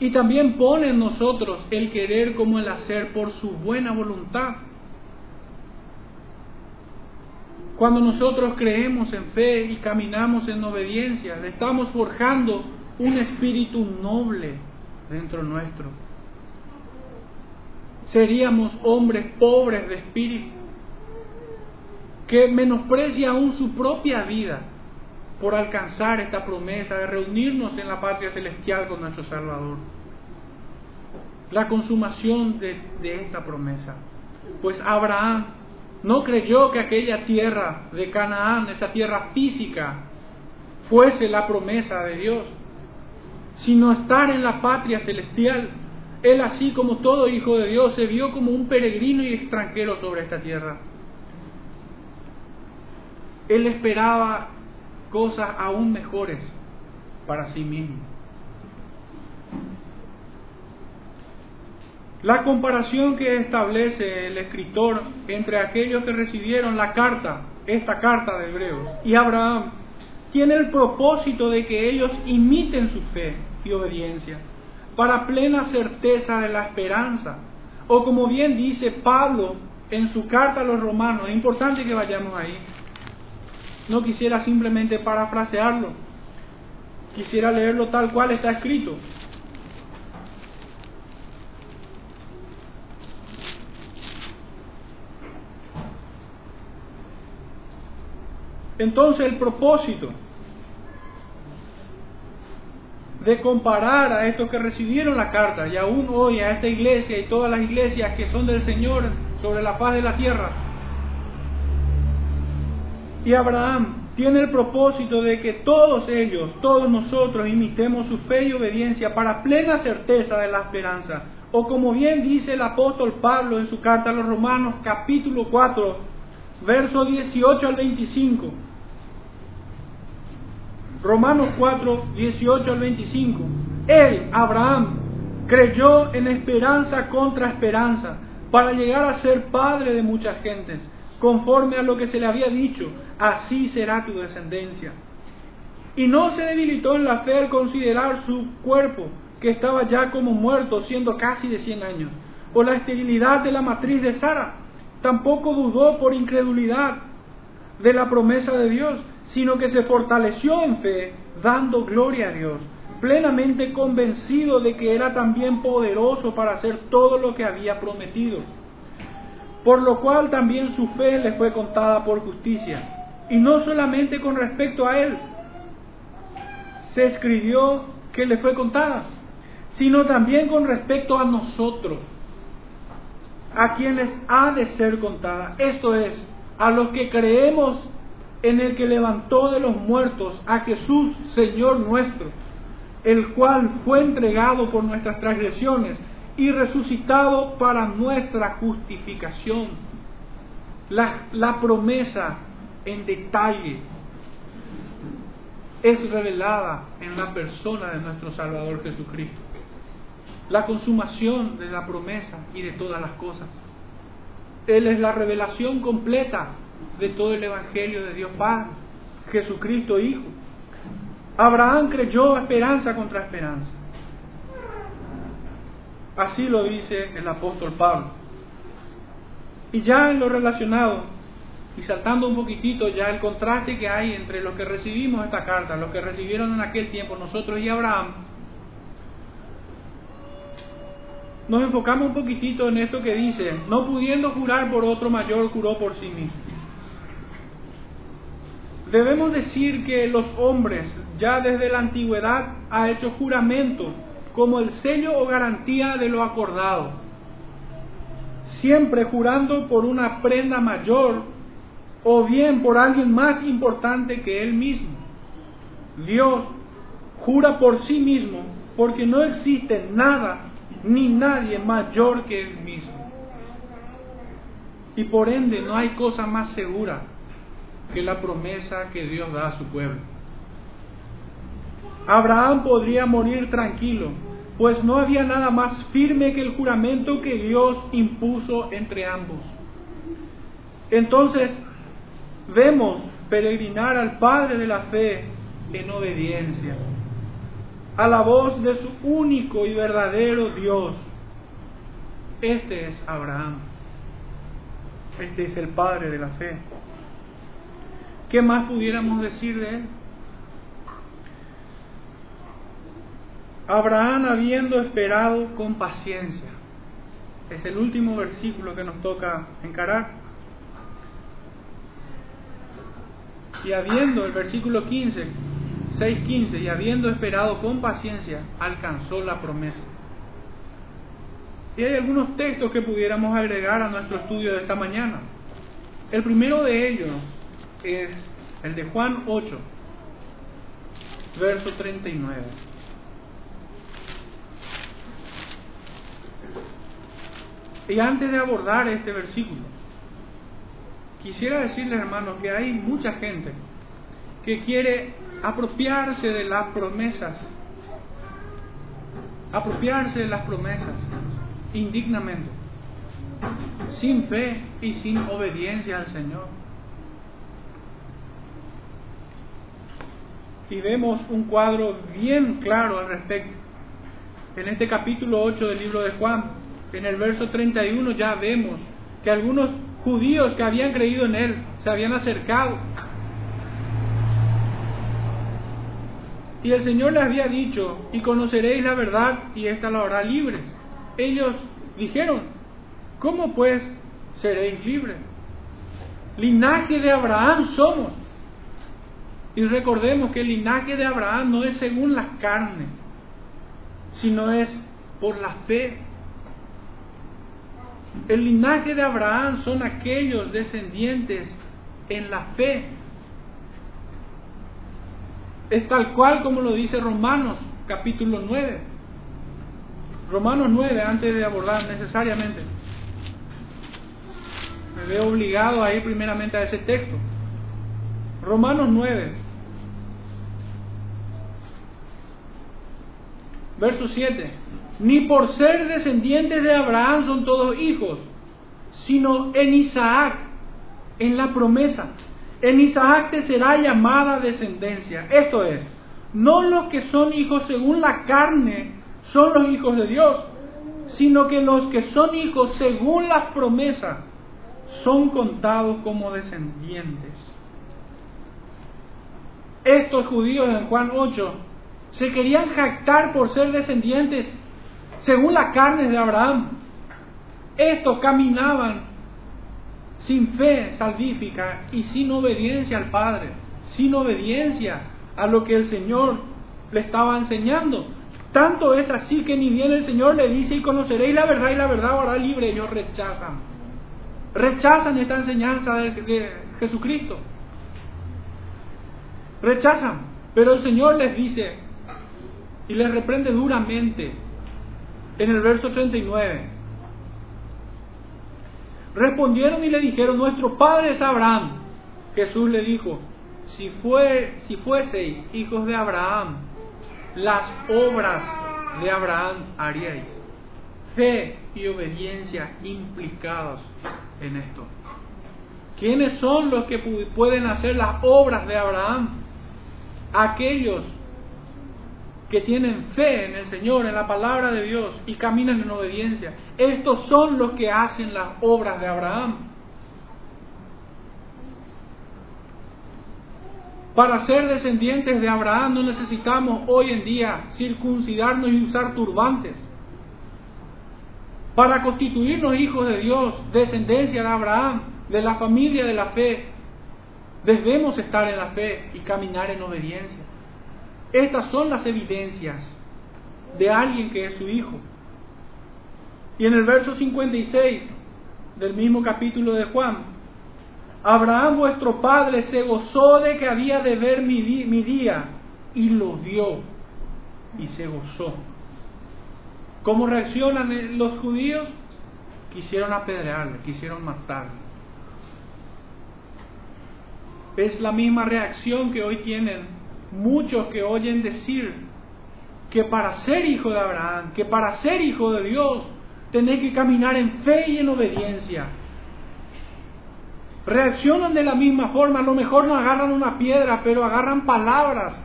Y también pone en nosotros el querer como el hacer por su buena voluntad. Cuando nosotros creemos en fe y caminamos en obediencia, estamos forjando un espíritu noble dentro nuestro seríamos hombres pobres de espíritu, que menosprecia aún su propia vida por alcanzar esta promesa de reunirnos en la patria celestial con nuestro Salvador. La consumación de, de esta promesa. Pues Abraham no creyó que aquella tierra de Canaán, esa tierra física, fuese la promesa de Dios, sino estar en la patria celestial él, así como todo hijo de Dios, se vio como un peregrino y extranjero sobre esta tierra. Él esperaba cosas aún mejores para sí mismo. La comparación que establece el escritor entre aquellos que recibieron la carta, esta carta de Hebreos, y Abraham, tiene el propósito de que ellos imiten su fe y obediencia para plena certeza de la esperanza. O como bien dice Pablo en su carta a los romanos, es importante que vayamos ahí. No quisiera simplemente parafrasearlo, quisiera leerlo tal cual está escrito. Entonces el propósito de comparar a estos que recibieron la carta y aún hoy a esta iglesia y todas las iglesias que son del Señor sobre la paz de la tierra. Y Abraham tiene el propósito de que todos ellos, todos nosotros imitemos su fe y obediencia para plena certeza de la esperanza. O como bien dice el apóstol Pablo en su carta a los Romanos capítulo 4, verso 18 al 25. Romanos 4, 18 al 25. Él, Abraham, creyó en esperanza contra esperanza para llegar a ser padre de muchas gentes, conforme a lo que se le había dicho, así será tu descendencia. Y no se debilitó en la fe al considerar su cuerpo, que estaba ya como muerto, siendo casi de cien años, o la esterilidad de la matriz de Sara. Tampoco dudó por incredulidad de la promesa de Dios, sino que se fortaleció en fe, dando gloria a Dios, plenamente convencido de que era también poderoso para hacer todo lo que había prometido. Por lo cual también su fe le fue contada por justicia. Y no solamente con respecto a él se escribió que le fue contada, sino también con respecto a nosotros, a quienes ha de ser contada. Esto es, a los que creemos en el que levantó de los muertos a Jesús, Señor nuestro, el cual fue entregado por nuestras transgresiones y resucitado para nuestra justificación. La, la promesa en detalle es revelada en la persona de nuestro Salvador Jesucristo. La consumación de la promesa y de todas las cosas. Él es la revelación completa de todo el Evangelio de Dios Padre, Jesucristo Hijo. Abraham creyó esperanza contra esperanza. Así lo dice el apóstol Pablo. Y ya en lo relacionado, y saltando un poquitito ya el contraste que hay entre los que recibimos esta carta, los que recibieron en aquel tiempo nosotros y Abraham, nos enfocamos un poquitito en esto que dice, no pudiendo jurar por otro mayor, juró por sí mismo. Debemos decir que los hombres ya desde la antigüedad ha hecho juramento como el sello o garantía de lo acordado, siempre jurando por una prenda mayor o bien por alguien más importante que él mismo. Dios jura por sí mismo porque no existe nada ni nadie mayor que él mismo. Y por ende no hay cosa más segura que la promesa que Dios da a su pueblo. Abraham podría morir tranquilo, pues no había nada más firme que el juramento que Dios impuso entre ambos. Entonces, vemos peregrinar al Padre de la fe en obediencia, a la voz de su único y verdadero Dios. Este es Abraham. Este es el Padre de la fe. ¿Qué más pudiéramos decir de él? Abraham habiendo esperado con paciencia. Es el último versículo que nos toca encarar. Y habiendo, el versículo 15, 6.15, y habiendo esperado con paciencia, alcanzó la promesa. Y hay algunos textos que pudiéramos agregar a nuestro estudio de esta mañana. El primero de ellos es el de Juan 8, verso 39. Y antes de abordar este versículo, quisiera decirles, hermanos, que hay mucha gente que quiere apropiarse de las promesas, apropiarse de las promesas indignamente, sin fe y sin obediencia al Señor. Y vemos un cuadro bien claro al respecto. En este capítulo 8 del libro de Juan, en el verso 31 ya vemos que algunos judíos que habían creído en él se habían acercado. Y el Señor les había dicho, y conoceréis la verdad y ésta la hará libres. Ellos dijeron, ¿cómo pues seréis libres? Linaje de Abraham somos. Y recordemos que el linaje de Abraham no es según la carne, sino es por la fe. El linaje de Abraham son aquellos descendientes en la fe. Es tal cual como lo dice Romanos capítulo 9. Romanos 9, antes de abordar necesariamente. Me veo obligado a ir primeramente a ese texto. Romanos 9, verso 7. Ni por ser descendientes de Abraham son todos hijos, sino en Isaac, en la promesa. En Isaac te será llamada descendencia. Esto es, no los que son hijos según la carne son los hijos de Dios, sino que los que son hijos según las promesas son contados como descendientes. Estos judíos en Juan 8 se querían jactar por ser descendientes según la carne de Abraham. Estos caminaban sin fe salvífica y sin obediencia al Padre, sin obediencia a lo que el Señor le estaba enseñando. Tanto es así que ni bien el Señor le dice y conoceréis la verdad y la verdad hará libre, ellos rechazan. Rechazan esta enseñanza de, de Jesucristo. Rechazan. Pero el Señor les dice y les reprende duramente en el verso 39. Respondieron y le dijeron, nuestro padre es Abraham. Jesús le dijo, si, fue, si fueseis hijos de Abraham, las obras de Abraham haríais. Fe y obediencia implicados en esto. ¿Quiénes son los que pueden hacer las obras de Abraham? Aquellos que tienen fe en el Señor, en la palabra de Dios y caminan en obediencia. Estos son los que hacen las obras de Abraham. Para ser descendientes de Abraham no necesitamos hoy en día circuncidarnos y usar turbantes. Para constituirnos hijos de Dios, descendencia de Abraham, de la familia de la fe, debemos estar en la fe y caminar en obediencia. Estas son las evidencias de alguien que es su hijo. Y en el verso 56 del mismo capítulo de Juan, Abraham vuestro padre se gozó de que había de ver mi, mi día y lo vio y se gozó. ¿Cómo reaccionan los judíos? Quisieron apedrearle, quisieron matarle. Es la misma reacción que hoy tienen muchos que oyen decir que para ser hijo de Abraham, que para ser hijo de Dios, tenés que caminar en fe y en obediencia. Reaccionan de la misma forma, a lo mejor no agarran una piedra, pero agarran palabras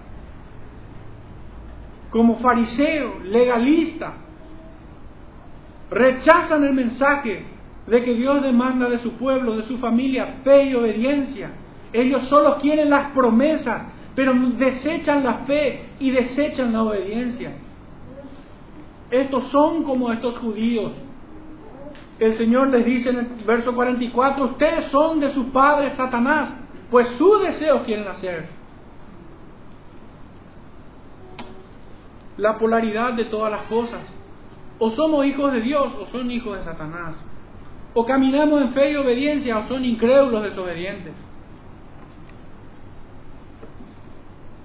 como fariseo, legalista. Rechazan el mensaje de que Dios demanda de su pueblo, de su familia, fe y obediencia. Ellos solo quieren las promesas pero desechan la fe y desechan la obediencia. Estos son como estos judíos. El Señor les dice en el verso 44, ustedes son de su padre Satanás, pues su deseo quieren hacer. La polaridad de todas las cosas. O somos hijos de Dios o son hijos de Satanás. O caminamos en fe y obediencia o son incrédulos desobedientes.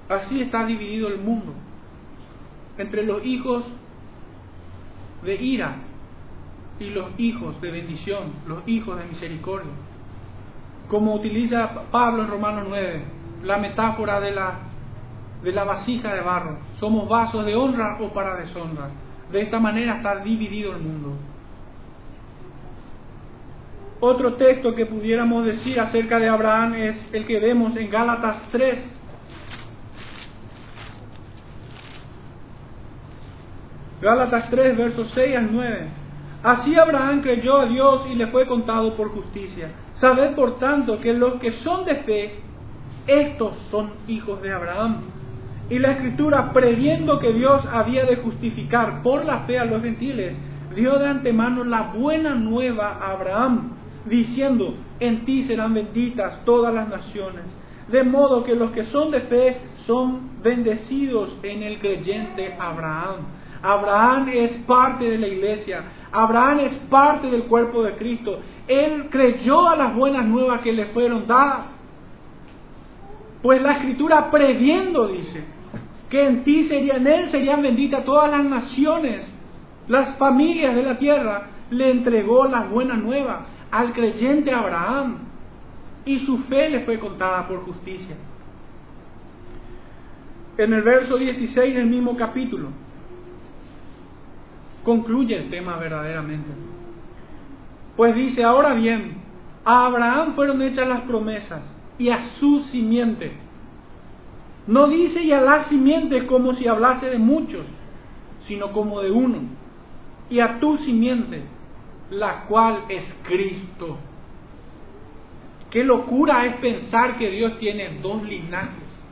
Así está dividido el mundo entre los hijos de ira y los hijos de bendición, los hijos de misericordia. Como utiliza Pablo en Romanos 9, la metáfora de la, de la vasija de barro. Somos vasos de honra o para deshonra. De esta manera está dividido el mundo. Otro texto que pudiéramos decir acerca de Abraham es el que vemos en Gálatas 3, Gálatas 3, versos 6 al 9. Así Abraham creyó a Dios y le fue contado por justicia. Sabed por tanto que los que son de fe, estos son hijos de Abraham. Y la escritura, previendo que Dios había de justificar por la fe a los gentiles, dio de antemano la buena nueva a Abraham, diciendo, en ti serán benditas todas las naciones. De modo que los que son de fe son bendecidos en el creyente Abraham. Abraham es parte de la iglesia. Abraham es parte del cuerpo de Cristo. Él creyó a las buenas nuevas que le fueron dadas. Pues la escritura previendo dice que en ti serían, en él serían benditas todas las naciones, las familias de la tierra. Le entregó la buena nueva al creyente Abraham y su fe le fue contada por justicia. En el verso 16 del mismo capítulo concluye el tema verdaderamente. Pues dice, ahora bien, a Abraham fueron hechas las promesas y a su simiente. No dice y a la simiente como si hablase de muchos, sino como de uno. Y a tu simiente, la cual es Cristo. Qué locura es pensar que Dios tiene dos linajes,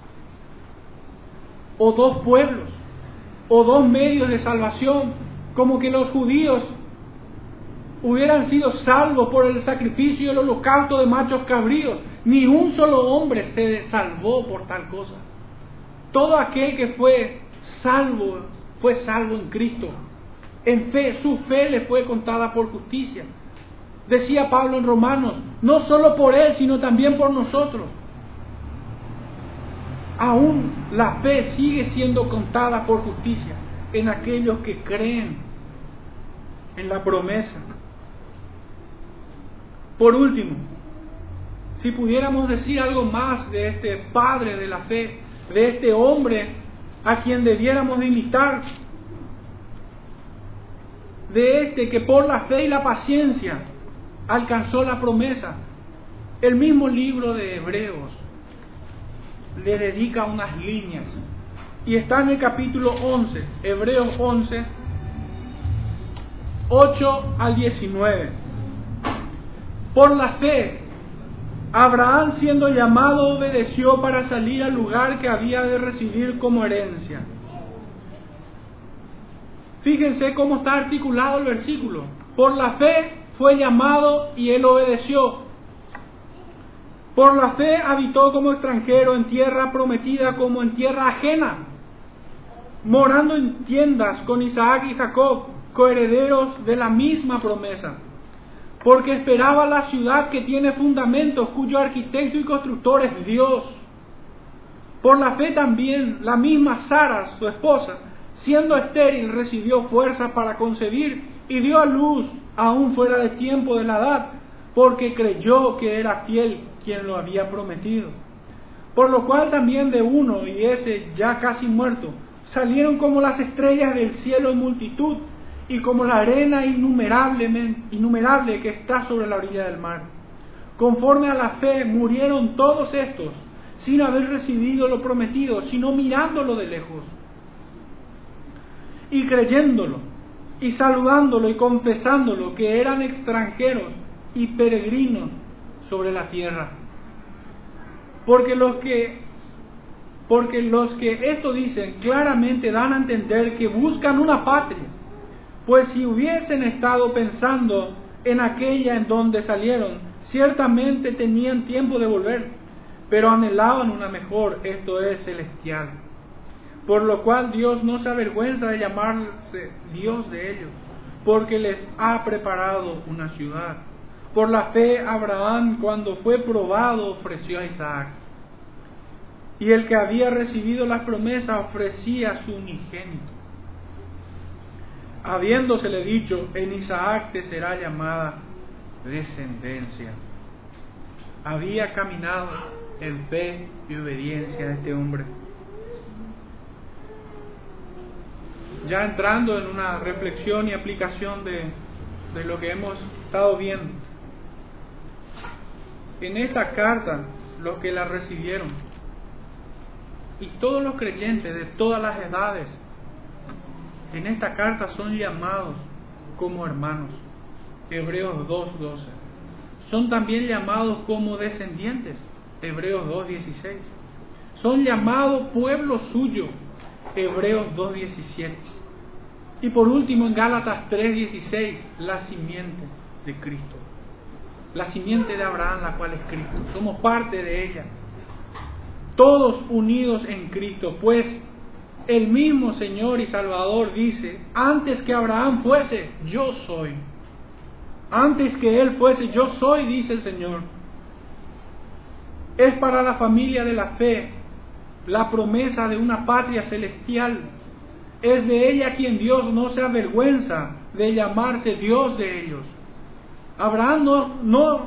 o dos pueblos, o dos medios de salvación, como que los judíos hubieran sido salvos por el sacrificio y el holocausto de machos cabríos. Ni un solo hombre se salvó por tal cosa. Todo aquel que fue salvo fue salvo en Cristo. En fe, su fe le fue contada por justicia. Decía Pablo en Romanos, no solo por él, sino también por nosotros. Aún la fe sigue siendo contada por justicia en aquellos que creen en la promesa. Por último, si pudiéramos decir algo más de este padre de la fe, de este hombre a quien debiéramos de imitar, de este que por la fe y la paciencia alcanzó la promesa. El mismo libro de Hebreos le dedica unas líneas y está en el capítulo 11, Hebreos 11, 8 al 19. Por la fe, Abraham siendo llamado obedeció para salir al lugar que había de recibir como herencia. Fíjense cómo está articulado el versículo. Por la fe fue llamado y él obedeció. Por la fe habitó como extranjero en tierra prometida como en tierra ajena, morando en tiendas con Isaac y Jacob, coherederos de la misma promesa, porque esperaba la ciudad que tiene fundamentos, cuyo arquitecto y constructor es Dios. Por la fe también la misma Sara, su esposa, siendo estéril, recibió fuerza para concebir y dio a luz aún fuera de tiempo de la edad, porque creyó que era fiel quien lo había prometido. Por lo cual también de uno, y ese ya casi muerto, salieron como las estrellas del cielo en multitud, y como la arena innumerable, que está sobre la orilla del mar. Conforme a la fe murieron todos estos, sin haber recibido lo prometido, sino mirándolo de lejos y creyéndolo y saludándolo y confesándolo que eran extranjeros y peregrinos sobre la tierra. Porque los que porque los que esto dicen claramente dan a entender que buscan una patria, pues si hubiesen estado pensando en aquella en donde salieron, ciertamente tenían tiempo de volver, pero anhelaban una mejor, esto es celestial. Por lo cual Dios no se avergüenza de llamarse Dios de ellos, porque les ha preparado una ciudad. Por la fe Abraham, cuando fue probado, ofreció a Isaac. Y el que había recibido las promesas ofrecía su unigénito. Habiéndosele dicho, en Isaac te será llamada descendencia. Había caminado en fe y obediencia de este hombre. ya entrando en una reflexión y aplicación de, de lo que hemos estado viendo. En esta carta, los que la recibieron, y todos los creyentes de todas las edades, en esta carta son llamados como hermanos. Hebreos 2.12. Son también llamados como descendientes. Hebreos 2.16. Son llamados pueblo suyo. Hebreos 2.17. Y por último en Gálatas 3.16, la simiente de Cristo. La simiente de Abraham, la cual es Cristo. Somos parte de ella. Todos unidos en Cristo, pues el mismo Señor y Salvador dice, antes que Abraham fuese, yo soy. Antes que Él fuese, yo soy, dice el Señor. Es para la familia de la fe la promesa de una patria celestial. Es de ella quien Dios no se avergüenza de llamarse Dios de ellos. Abraham no, no,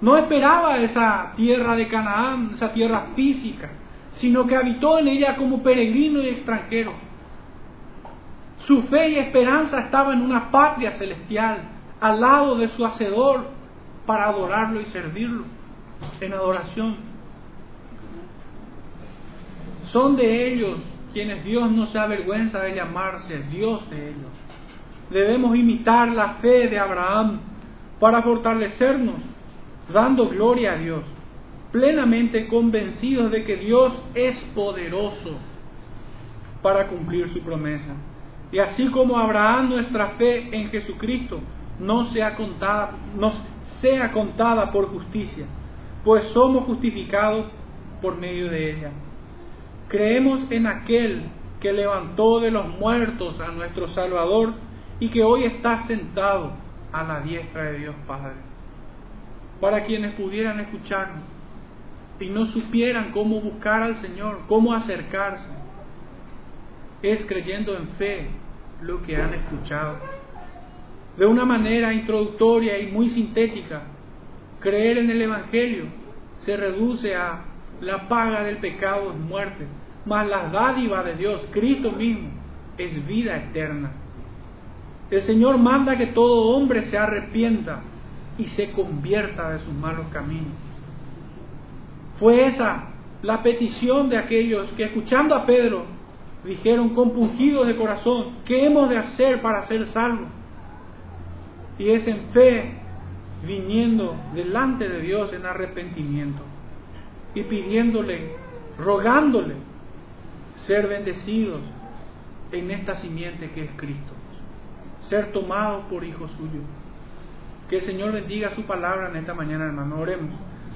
no esperaba esa tierra de Canaán, esa tierra física sino que habitó en ella como peregrino y extranjero. Su fe y esperanza estaba en una patria celestial, al lado de su Hacedor, para adorarlo y servirlo en adoración. Son de ellos quienes Dios no se avergüenza de llamarse Dios de ellos. Debemos imitar la fe de Abraham para fortalecernos, dando gloria a Dios plenamente convencidos de que Dios es poderoso para cumplir su promesa. Y así como Abraham nuestra fe en Jesucristo no sea contada, no sea contada por justicia, pues somos justificados por medio de ella. Creemos en aquel que levantó de los muertos a nuestro Salvador y que hoy está sentado a la diestra de Dios Padre. Para quienes pudieran escucharnos, y no supieran cómo buscar al Señor, cómo acercarse. Es creyendo en fe lo que han escuchado. De una manera introductoria y muy sintética, creer en el Evangelio se reduce a la paga del pecado es muerte, mas la dádiva de Dios, Cristo mismo, es vida eterna. El Señor manda que todo hombre se arrepienta y se convierta de sus malos caminos. Fue esa la petición de aquellos que escuchando a Pedro dijeron compungidos de corazón, ¿qué hemos de hacer para ser salvos? Y es en fe viniendo delante de Dios en arrepentimiento y pidiéndole, rogándole ser bendecidos en esta simiente que es Cristo, ser tomados por hijo suyo. Que el Señor bendiga su palabra en esta mañana, hermano. Oremos.